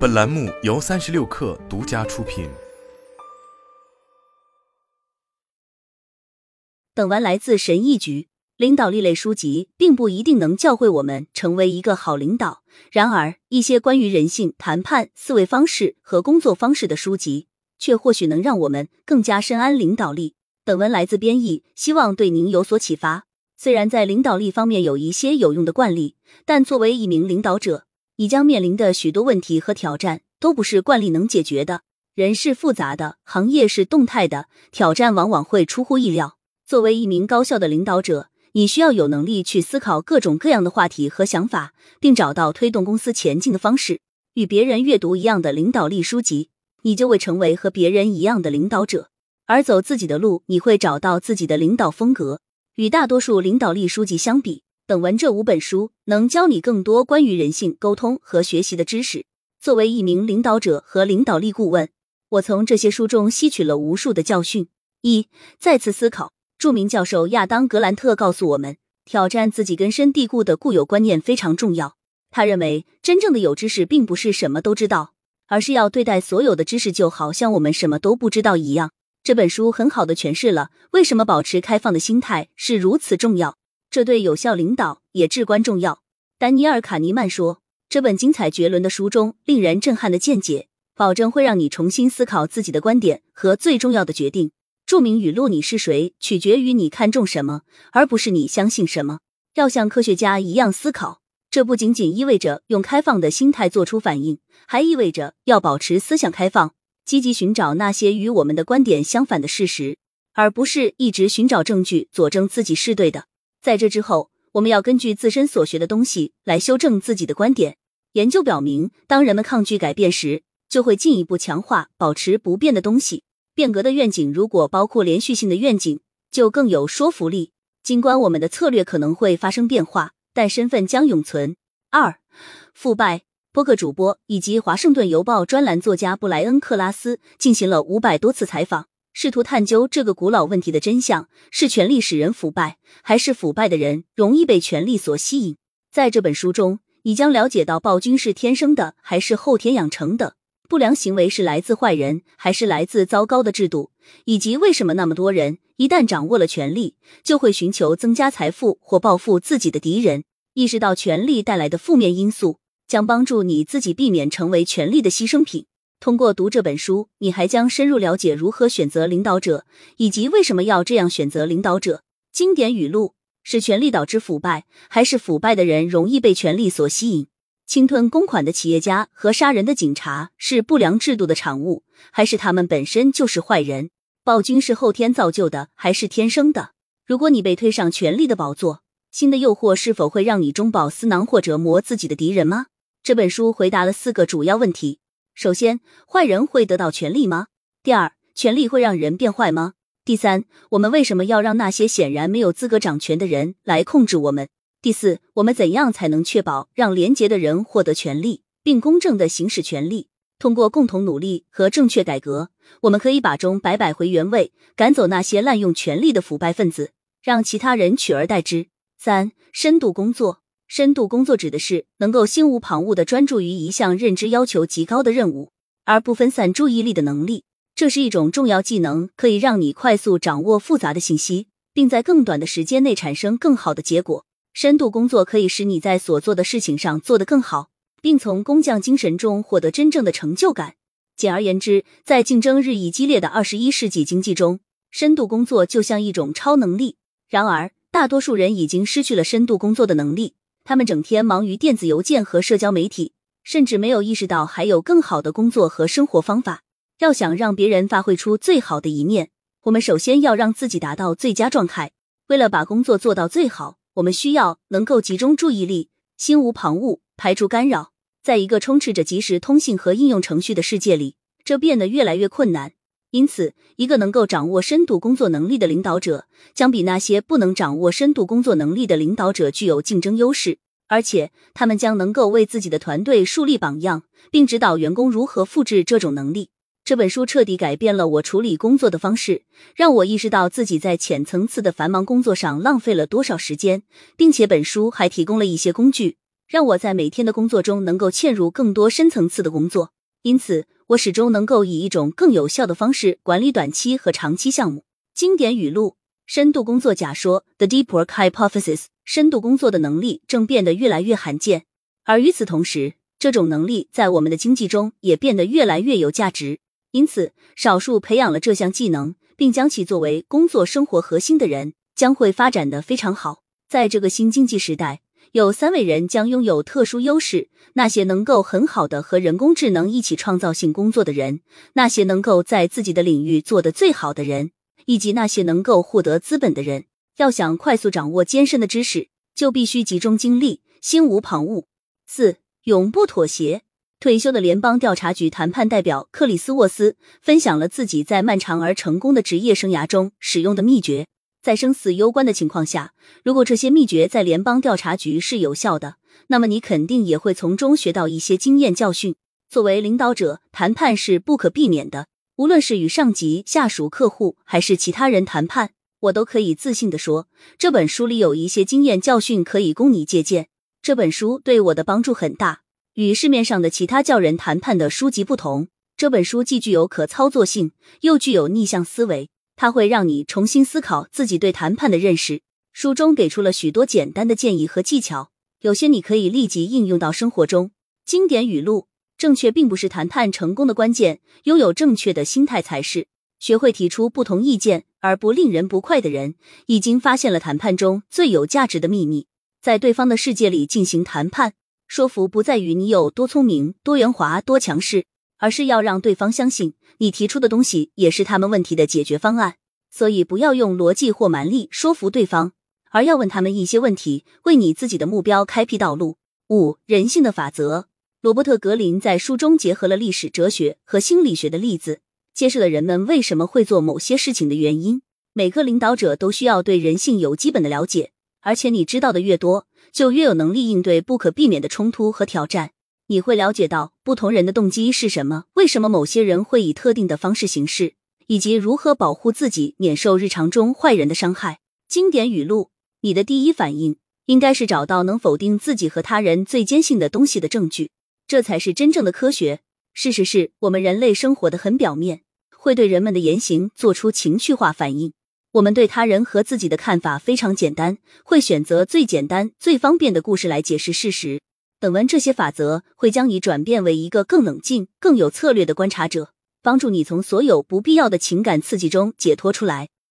本栏目由三十六氪独家出品。本文来自神译局。领导力类书籍并不一定能教会我们成为一个好领导，然而一些关于人性、谈判、思维方式和工作方式的书籍，却或许能让我们更加深谙领导力。本文来自编译，希望对您有所启发。虽然在领导力方面有一些有用的惯例，但作为一名领导者，你将面临的许多问题和挑战都不是惯例能解决的。人是复杂的，行业是动态的，挑战往往会出乎意料。作为一名高效的领导者，你需要有能力去思考各种各样的话题和想法，并找到推动公司前进的方式。与别人阅读一样的领导力书籍，你就会成为和别人一样的领导者；而走自己的路，你会找到自己的领导风格。与大多数领导力书籍相比，本文这五本书能教你更多关于人性、沟通和学习的知识。作为一名领导者和领导力顾问，我从这些书中吸取了无数的教训。一、再次思考。著名教授亚当·格兰特告诉我们，挑战自己根深蒂固的固有观念非常重要。他认为，真正的有知识并不是什么都知道，而是要对待所有的知识就好像我们什么都不知道一样。这本书很好的诠释了为什么保持开放的心态是如此重要。这对有效领导也至关重要。丹尼尔·卡尼曼说：“这本精彩绝伦的书中令人震撼的见解，保证会让你重新思考自己的观点和最重要的决定。”著名语录：“你是谁，取决于你看重什么，而不是你相信什么。”要像科学家一样思考，这不仅仅意味着用开放的心态做出反应，还意味着要保持思想开放，积极寻找那些与我们的观点相反的事实，而不是一直寻找证据佐证自己是对的。在这之后，我们要根据自身所学的东西来修正自己的观点。研究表明，当人们抗拒改变时，就会进一步强化保持不变的东西。变革的愿景如果包括连续性的愿景，就更有说服力。尽管我们的策略可能会发生变化，但身份将永存。二、腐败。播客主播以及华盛顿邮报专栏作家布莱恩·克拉斯进行了五百多次采访。试图探究这个古老问题的真相：是权力使人腐败，还是腐败的人容易被权力所吸引？在这本书中，你将了解到暴君是天生的，还是后天养成的；不良行为是来自坏人，还是来自糟糕的制度；以及为什么那么多人一旦掌握了权力，就会寻求增加财富或报复自己的敌人。意识到权力带来的负面因素，将帮助你自己避免成为权力的牺牲品。通过读这本书，你还将深入了解如何选择领导者，以及为什么要这样选择领导者。经典语录：是权力导致腐败，还是腐败的人容易被权力所吸引？侵吞公款的企业家和杀人的警察是不良制度的产物，还是他们本身就是坏人？暴君是后天造就的，还是天生的？如果你被推上权力的宝座，新的诱惑是否会让你中饱私囊或折磨自己的敌人吗？这本书回答了四个主要问题。首先，坏人会得到权力吗？第二，权力会让人变坏吗？第三，我们为什么要让那些显然没有资格掌权的人来控制我们？第四，我们怎样才能确保让廉洁的人获得权利，并公正的行使权利？通过共同努力和正确改革，我们可以把钟摆摆回原位，赶走那些滥用权力的腐败分子，让其他人取而代之。三、深度工作。深度工作指的是能够心无旁骛的专注于一项认知要求极高的任务，而不分散注意力的能力。这是一种重要技能，可以让你快速掌握复杂的信息，并在更短的时间内产生更好的结果。深度工作可以使你在所做的事情上做得更好，并从工匠精神中获得真正的成就感。简而言之，在竞争日益激烈的二十一世纪经济中，深度工作就像一种超能力。然而，大多数人已经失去了深度工作的能力。他们整天忙于电子邮件和社交媒体，甚至没有意识到还有更好的工作和生活方法。要想让别人发挥出最好的一面，我们首先要让自己达到最佳状态。为了把工作做到最好，我们需要能够集中注意力，心无旁骛，排除干扰。在一个充斥着即时通信和应用程序的世界里，这变得越来越困难。因此，一个能够掌握深度工作能力的领导者，将比那些不能掌握深度工作能力的领导者具有竞争优势，而且他们将能够为自己的团队树立榜样，并指导员工如何复制这种能力。这本书彻底改变了我处理工作的方式，让我意识到自己在浅层次的繁忙工作上浪费了多少时间，并且本书还提供了一些工具，让我在每天的工作中能够嵌入更多深层次的工作。因此，我始终能够以一种更有效的方式管理短期和长期项目。经典语录：深度工作假说 （The Deep Work Hypothesis）。深度工作的能力正变得越来越罕见，而与此同时，这种能力在我们的经济中也变得越来越有价值。因此，少数培养了这项技能并将其作为工作生活核心的人，将会发展的非常好。在这个新经济时代。有三位人将拥有特殊优势：那些能够很好的和人工智能一起创造性工作的人，那些能够在自己的领域做得最好的人，以及那些能够获得资本的人。要想快速掌握艰深的知识，就必须集中精力，心无旁骛。四，永不妥协。退休的联邦调查局谈判代表克里斯沃斯分享了自己在漫长而成功的职业生涯中使用的秘诀。在生死攸关的情况下，如果这些秘诀在联邦调查局是有效的，那么你肯定也会从中学到一些经验教训。作为领导者，谈判是不可避免的，无论是与上级、下属、客户，还是其他人谈判，我都可以自信的说，这本书里有一些经验教训可以供你借鉴。这本书对我的帮助很大。与市面上的其他教人谈判的书籍不同，这本书既具有可操作性，又具有逆向思维。它会让你重新思考自己对谈判的认识。书中给出了许多简单的建议和技巧，有些你可以立即应用到生活中。经典语录：正确并不是谈判成功的关键，拥有正确的心态才是。学会提出不同意见而不令人不快的人，已经发现了谈判中最有价值的秘密。在对方的世界里进行谈判，说服不在于你有多聪明、多圆滑、多强势。而是要让对方相信你提出的东西也是他们问题的解决方案，所以不要用逻辑或蛮力说服对方，而要问他们一些问题，为你自己的目标开辟道路。五人性的法则，罗伯特·格林在书中结合了历史、哲学和心理学的例子，揭示了人们为什么会做某些事情的原因。每个领导者都需要对人性有基本的了解，而且你知道的越多，就越有能力应对不可避免的冲突和挑战。你会了解到不同人的动机是什么，为什么某些人会以特定的方式行事，以及如何保护自己免受日常中坏人的伤害。经典语录：你的第一反应应该是找到能否定自己和他人最坚信的东西的证据，这才是真正的科学。事实是我们人类生活的很表面，会对人们的言行做出情绪化反应。我们对他人和自己的看法非常简单，会选择最简单、最方便的故事来解释事实。本文这些法则，会将你转变为一个更冷静、更有策略的观察者，帮助你从所有不必要的情感刺激中解脱出来。